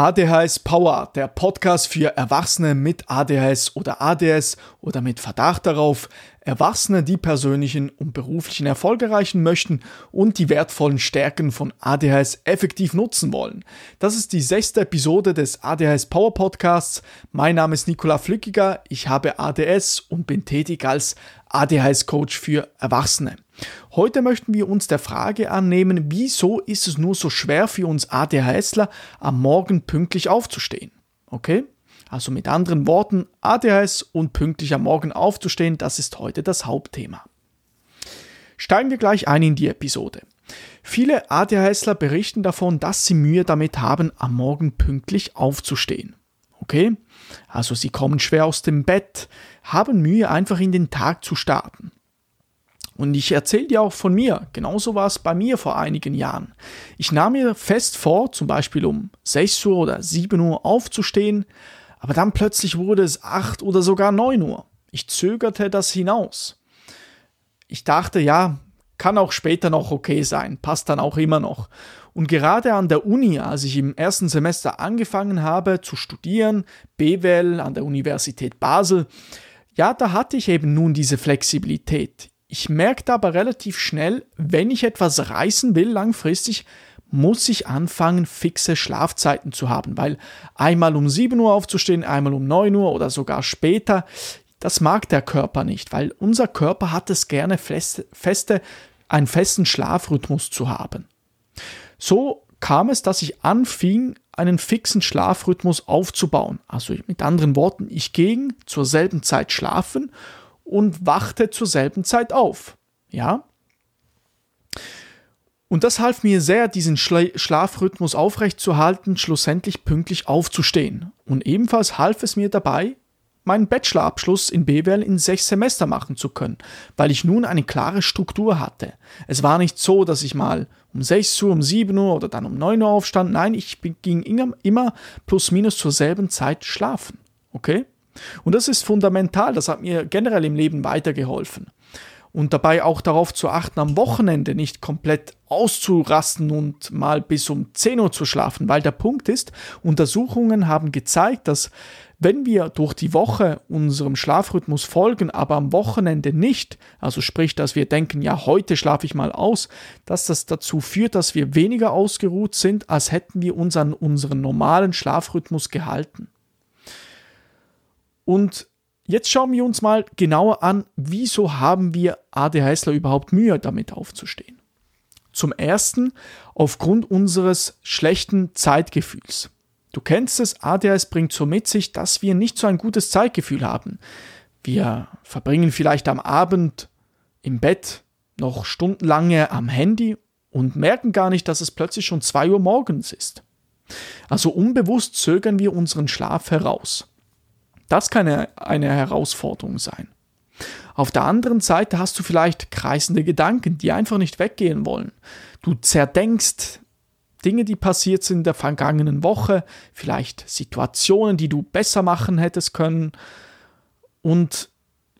ADHS Power, der Podcast für Erwachsene mit ADHS oder ADS oder mit Verdacht darauf, Erwachsene, die persönlichen und beruflichen Erfolg erreichen möchten und die wertvollen Stärken von ADHS effektiv nutzen wollen. Das ist die sechste Episode des ADHS Power Podcasts. Mein Name ist Nikola Flückiger, ich habe ADS und bin tätig als ADHS Coach für Erwachsene. Heute möchten wir uns der Frage annehmen, wieso ist es nur so schwer für uns ADHSler am Morgen pünktlich aufzustehen? Okay? Also mit anderen Worten, ADHS und pünktlich am Morgen aufzustehen, das ist heute das Hauptthema. Steigen wir gleich ein in die Episode. Viele ADHSler berichten davon, dass sie Mühe damit haben, am Morgen pünktlich aufzustehen. Okay? Also sie kommen schwer aus dem Bett, haben Mühe einfach in den Tag zu starten. Und ich erzähle dir auch von mir. Genauso war es bei mir vor einigen Jahren. Ich nahm mir fest vor, zum Beispiel um 6 Uhr oder 7 Uhr aufzustehen, aber dann plötzlich wurde es acht oder sogar neun Uhr. Ich zögerte das hinaus. Ich dachte, ja, kann auch später noch okay sein, passt dann auch immer noch. Und gerade an der Uni, als ich im ersten Semester angefangen habe zu studieren, BWL an der Universität Basel, ja, da hatte ich eben nun diese Flexibilität. Ich merkte aber relativ schnell, wenn ich etwas reißen will langfristig, muss ich anfangen, fixe Schlafzeiten zu haben, weil einmal um 7 Uhr aufzustehen, einmal um 9 Uhr oder sogar später, das mag der Körper nicht, weil unser Körper hat es gerne feste, feste einen festen Schlafrhythmus zu haben. So kam es, dass ich anfing, einen fixen Schlafrhythmus aufzubauen. Also mit anderen Worten, ich ging zur selben Zeit schlafen und wachte zur selben Zeit auf. Ja? Und das half mir sehr, diesen Schla Schlafrhythmus aufrechtzuerhalten, schlussendlich pünktlich aufzustehen. Und ebenfalls half es mir dabei, meinen Bachelorabschluss in BWL in sechs Semester machen zu können, weil ich nun eine klare Struktur hatte. Es war nicht so, dass ich mal um 6 Uhr, um 7 Uhr oder dann um 9 Uhr aufstand. Nein, ich ging immer plus minus zur selben Zeit schlafen. Okay? Und das ist fundamental. Das hat mir generell im Leben weitergeholfen und dabei auch darauf zu achten, am Wochenende nicht komplett auszurasten und mal bis um 10 Uhr zu schlafen, weil der Punkt ist, Untersuchungen haben gezeigt, dass wenn wir durch die Woche unserem Schlafrhythmus folgen, aber am Wochenende nicht, also sprich, dass wir denken, ja, heute schlafe ich mal aus, dass das dazu führt, dass wir weniger ausgeruht sind, als hätten wir uns an unseren normalen Schlafrhythmus gehalten. Und Jetzt schauen wir uns mal genauer an, wieso haben wir ADHSler überhaupt Mühe damit aufzustehen. Zum ersten aufgrund unseres schlechten Zeitgefühls. Du kennst es, ADHS bringt so mit sich, dass wir nicht so ein gutes Zeitgefühl haben. Wir verbringen vielleicht am Abend im Bett noch stundenlange am Handy und merken gar nicht, dass es plötzlich schon 2 Uhr morgens ist. Also unbewusst zögern wir unseren Schlaf heraus. Das kann eine Herausforderung sein. Auf der anderen Seite hast du vielleicht kreisende Gedanken, die einfach nicht weggehen wollen. Du zerdenkst Dinge, die passiert sind in der vergangenen Woche, vielleicht Situationen, die du besser machen hättest können und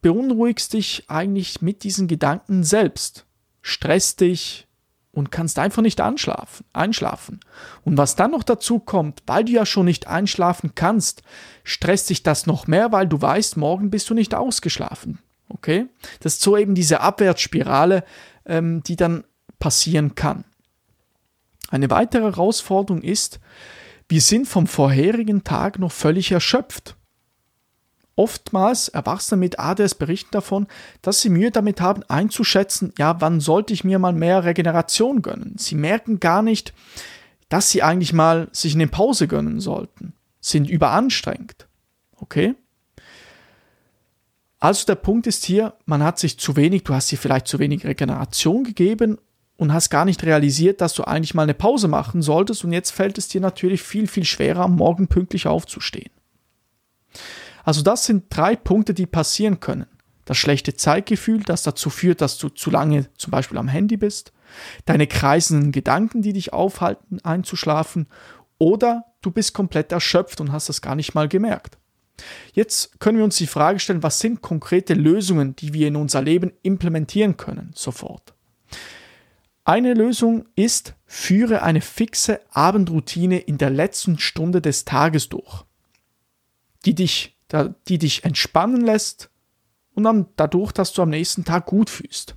beunruhigst dich eigentlich mit diesen Gedanken selbst, stresst dich, und kannst einfach nicht anschlafen, einschlafen. Und was dann noch dazu kommt, weil du ja schon nicht einschlafen kannst, stresst dich das noch mehr, weil du weißt, morgen bist du nicht ausgeschlafen. Okay? Das ist so eben diese Abwärtsspirale, ähm, die dann passieren kann. Eine weitere Herausforderung ist, wir sind vom vorherigen Tag noch völlig erschöpft. Oftmals Erwachsene mit ADS berichten davon, dass sie Mühe damit haben einzuschätzen, ja, wann sollte ich mir mal mehr Regeneration gönnen. Sie merken gar nicht, dass sie eigentlich mal sich eine Pause gönnen sollten, sind überanstrengt. Okay? Also der Punkt ist hier, man hat sich zu wenig, du hast dir vielleicht zu wenig Regeneration gegeben und hast gar nicht realisiert, dass du eigentlich mal eine Pause machen solltest und jetzt fällt es dir natürlich viel, viel schwerer, am Morgen pünktlich aufzustehen. Also das sind drei Punkte, die passieren können. Das schlechte Zeitgefühl, das dazu führt, dass du zu lange zum Beispiel am Handy bist, deine kreisenden Gedanken, die dich aufhalten, einzuschlafen, oder du bist komplett erschöpft und hast das gar nicht mal gemerkt. Jetzt können wir uns die Frage stellen, was sind konkrete Lösungen, die wir in unser Leben implementieren können, sofort. Eine Lösung ist führe eine fixe Abendroutine in der letzten Stunde des Tages durch, die dich, die dich entspannen lässt und dann dadurch, dass du am nächsten Tag gut fühlst.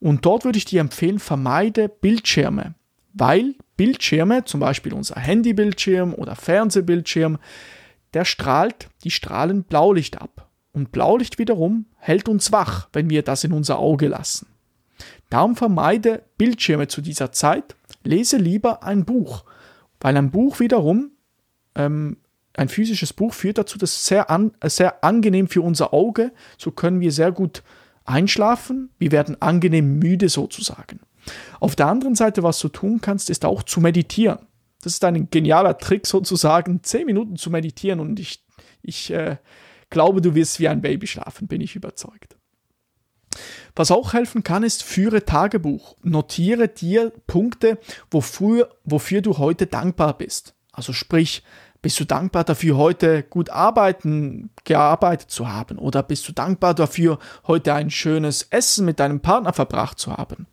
Und dort würde ich dir empfehlen, vermeide Bildschirme, weil Bildschirme, zum Beispiel unser Handybildschirm oder Fernsehbildschirm, der strahlt, die strahlen Blaulicht ab. Und Blaulicht wiederum hält uns wach, wenn wir das in unser Auge lassen. Darum vermeide Bildschirme zu dieser Zeit, lese lieber ein Buch, weil ein Buch wiederum, ähm, ein physisches Buch führt dazu, dass sehr, an, sehr angenehm für unser Auge, so können wir sehr gut einschlafen, wir werden angenehm müde sozusagen. Auf der anderen Seite, was du tun kannst, ist auch zu meditieren. Das ist ein genialer Trick sozusagen, zehn Minuten zu meditieren und ich, ich äh, glaube, du wirst wie ein Baby schlafen, bin ich überzeugt. Was auch helfen kann, ist, führe Tagebuch. Notiere dir Punkte, wofür, wofür du heute dankbar bist. Also sprich, bist du dankbar dafür, heute gut arbeiten, gearbeitet zu haben? Oder bist du dankbar dafür, heute ein schönes Essen mit deinem Partner verbracht zu haben?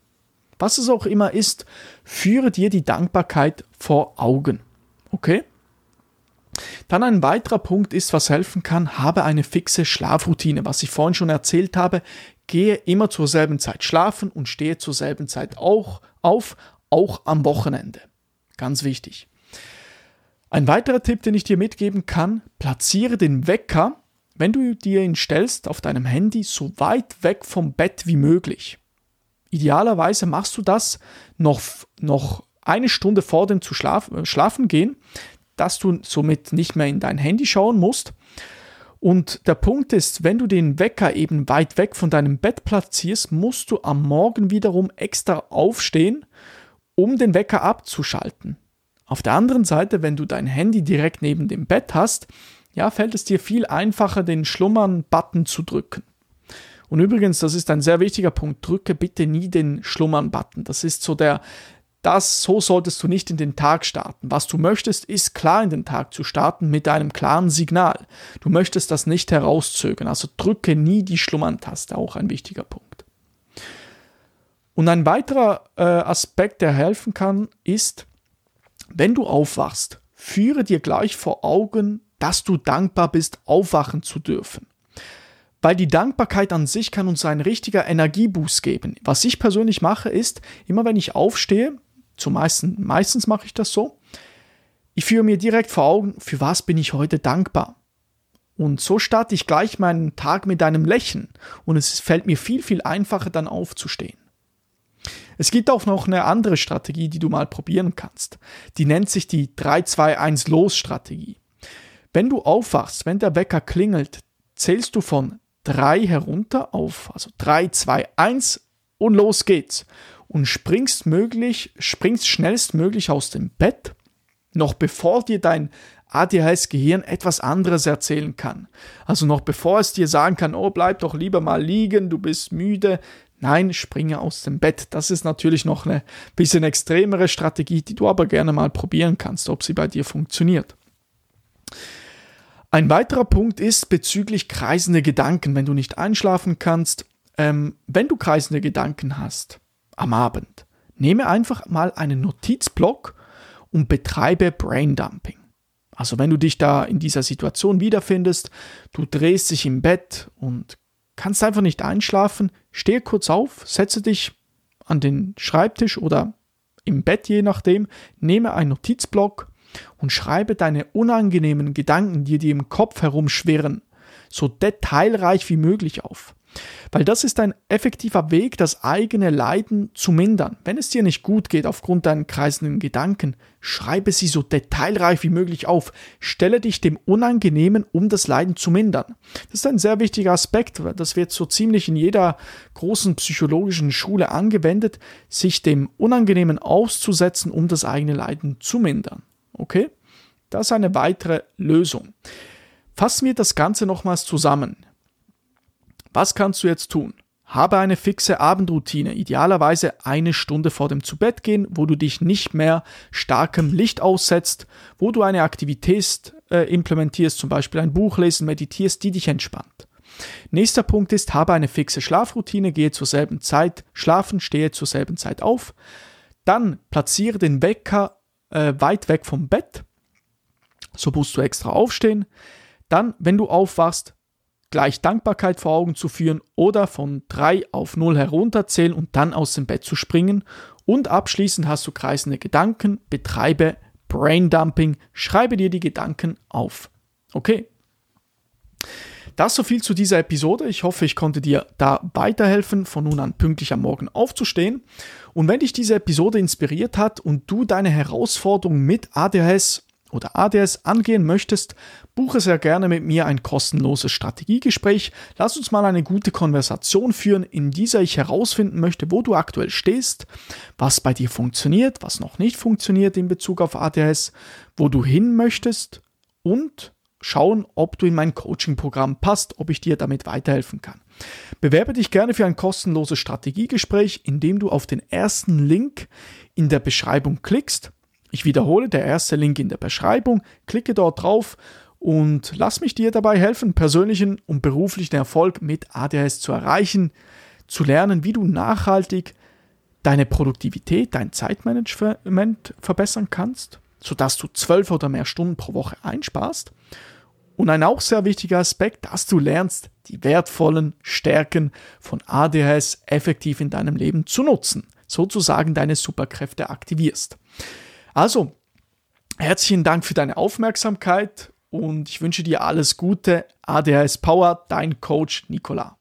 Was es auch immer ist, führe dir die Dankbarkeit vor Augen. Okay? Dann ein weiterer Punkt ist, was helfen kann, habe eine fixe Schlafroutine. Was ich vorhin schon erzählt habe, gehe immer zur selben Zeit schlafen und stehe zur selben Zeit auch auf, auch am Wochenende. Ganz wichtig. Ein weiterer Tipp, den ich dir mitgeben kann, platziere den Wecker, wenn du dir ihn stellst auf deinem Handy, so weit weg vom Bett wie möglich. Idealerweise machst du das noch, noch eine Stunde vor dem zu schlaf, äh, Schlafen gehen, dass du somit nicht mehr in dein Handy schauen musst. Und der Punkt ist, wenn du den Wecker eben weit weg von deinem Bett platzierst, musst du am Morgen wiederum extra aufstehen, um den Wecker abzuschalten. Auf der anderen Seite, wenn du dein Handy direkt neben dem Bett hast, ja, fällt es dir viel einfacher, den Schlummern-Button zu drücken. Und übrigens, das ist ein sehr wichtiger Punkt, drücke bitte nie den Schlummern-Button. Das ist so der, das, so solltest du nicht in den Tag starten. Was du möchtest, ist klar in den Tag zu starten mit einem klaren Signal. Du möchtest das nicht herauszögern, also drücke nie die Schlummern-Taste, auch ein wichtiger Punkt. Und ein weiterer äh, Aspekt, der helfen kann, ist, wenn du aufwachst, führe dir gleich vor Augen, dass du dankbar bist, aufwachen zu dürfen. Weil die Dankbarkeit an sich kann uns ein richtiger Energieboost geben. Was ich persönlich mache, ist, immer wenn ich aufstehe, Zumeisten, meistens mache ich das so. Ich führe mir direkt vor Augen, für was bin ich heute dankbar. Und so starte ich gleich meinen Tag mit einem Lächeln und es fällt mir viel, viel einfacher dann aufzustehen. Es gibt auch noch eine andere Strategie, die du mal probieren kannst. Die nennt sich die 3-2-1-Los-Strategie. Wenn du aufwachst, wenn der Wecker klingelt, zählst du von 3 herunter auf, also 3, 2, 1 und los geht's und springst möglich, springst schnellstmöglich aus dem Bett, noch bevor dir dein ADHS-Gehirn etwas anderes erzählen kann. Also noch bevor es dir sagen kann, oh, bleib doch lieber mal liegen, du bist müde. Nein, springe aus dem Bett. Das ist natürlich noch eine bisschen extremere Strategie, die du aber gerne mal probieren kannst, ob sie bei dir funktioniert. Ein weiterer Punkt ist bezüglich kreisende Gedanken, wenn du nicht einschlafen kannst. Ähm, wenn du kreisende Gedanken hast, am Abend. Nehme einfach mal einen Notizblock und betreibe Braindumping. Also wenn du dich da in dieser Situation wiederfindest, du drehst dich im Bett und kannst einfach nicht einschlafen, stehe kurz auf, setze dich an den Schreibtisch oder im Bett je nachdem, nehme einen Notizblock und schreibe deine unangenehmen Gedanken, die dir im Kopf herumschwirren, so detailreich wie möglich auf. Weil das ist ein effektiver Weg, das eigene Leiden zu mindern. Wenn es dir nicht gut geht aufgrund deiner kreisenden Gedanken, schreibe sie so detailreich wie möglich auf. Stelle dich dem Unangenehmen, um das Leiden zu mindern. Das ist ein sehr wichtiger Aspekt. Das wird so ziemlich in jeder großen psychologischen Schule angewendet, sich dem Unangenehmen auszusetzen, um das eigene Leiden zu mindern. Okay? Das ist eine weitere Lösung. Fassen wir das Ganze nochmals zusammen. Was kannst du jetzt tun? Habe eine fixe Abendroutine, idealerweise eine Stunde vor dem Zubettgehen, wo du dich nicht mehr starkem Licht aussetzt, wo du eine Aktivität äh, implementierst, zum Beispiel ein Buch lesen, meditierst, die dich entspannt. Nächster Punkt ist, habe eine fixe Schlafroutine, gehe zur selben Zeit schlafen, stehe zur selben Zeit auf. Dann platziere den Wecker äh, weit weg vom Bett. So musst du extra aufstehen. Dann, wenn du aufwachst, gleich Dankbarkeit vor Augen zu führen oder von 3 auf 0 herunterzählen und dann aus dem Bett zu springen. Und abschließend hast du kreisende Gedanken, betreibe Braindumping, schreibe dir die Gedanken auf. Okay. Das so viel zu dieser Episode. Ich hoffe, ich konnte dir da weiterhelfen, von nun an pünktlich am Morgen aufzustehen. Und wenn dich diese Episode inspiriert hat und du deine Herausforderung mit ADHS oder ADS angehen möchtest, buche sehr gerne mit mir ein kostenloses Strategiegespräch. Lass uns mal eine gute Konversation führen, in dieser ich herausfinden möchte, wo du aktuell stehst, was bei dir funktioniert, was noch nicht funktioniert in Bezug auf ADS, wo du hin möchtest und schauen, ob du in mein Coaching-Programm passt, ob ich dir damit weiterhelfen kann. Bewerbe dich gerne für ein kostenloses Strategiegespräch, indem du auf den ersten Link in der Beschreibung klickst ich wiederhole, der erste Link in der Beschreibung, klicke dort drauf und lass mich dir dabei helfen, persönlichen und beruflichen Erfolg mit ADHS zu erreichen, zu lernen, wie du nachhaltig deine Produktivität, dein Zeitmanagement verbessern kannst, sodass du zwölf oder mehr Stunden pro Woche einsparst. Und ein auch sehr wichtiger Aspekt, dass du lernst, die wertvollen Stärken von ADHS effektiv in deinem Leben zu nutzen, sozusagen deine Superkräfte aktivierst. Also, herzlichen Dank für deine Aufmerksamkeit und ich wünsche dir alles Gute. ADHS Power, dein Coach Nicola.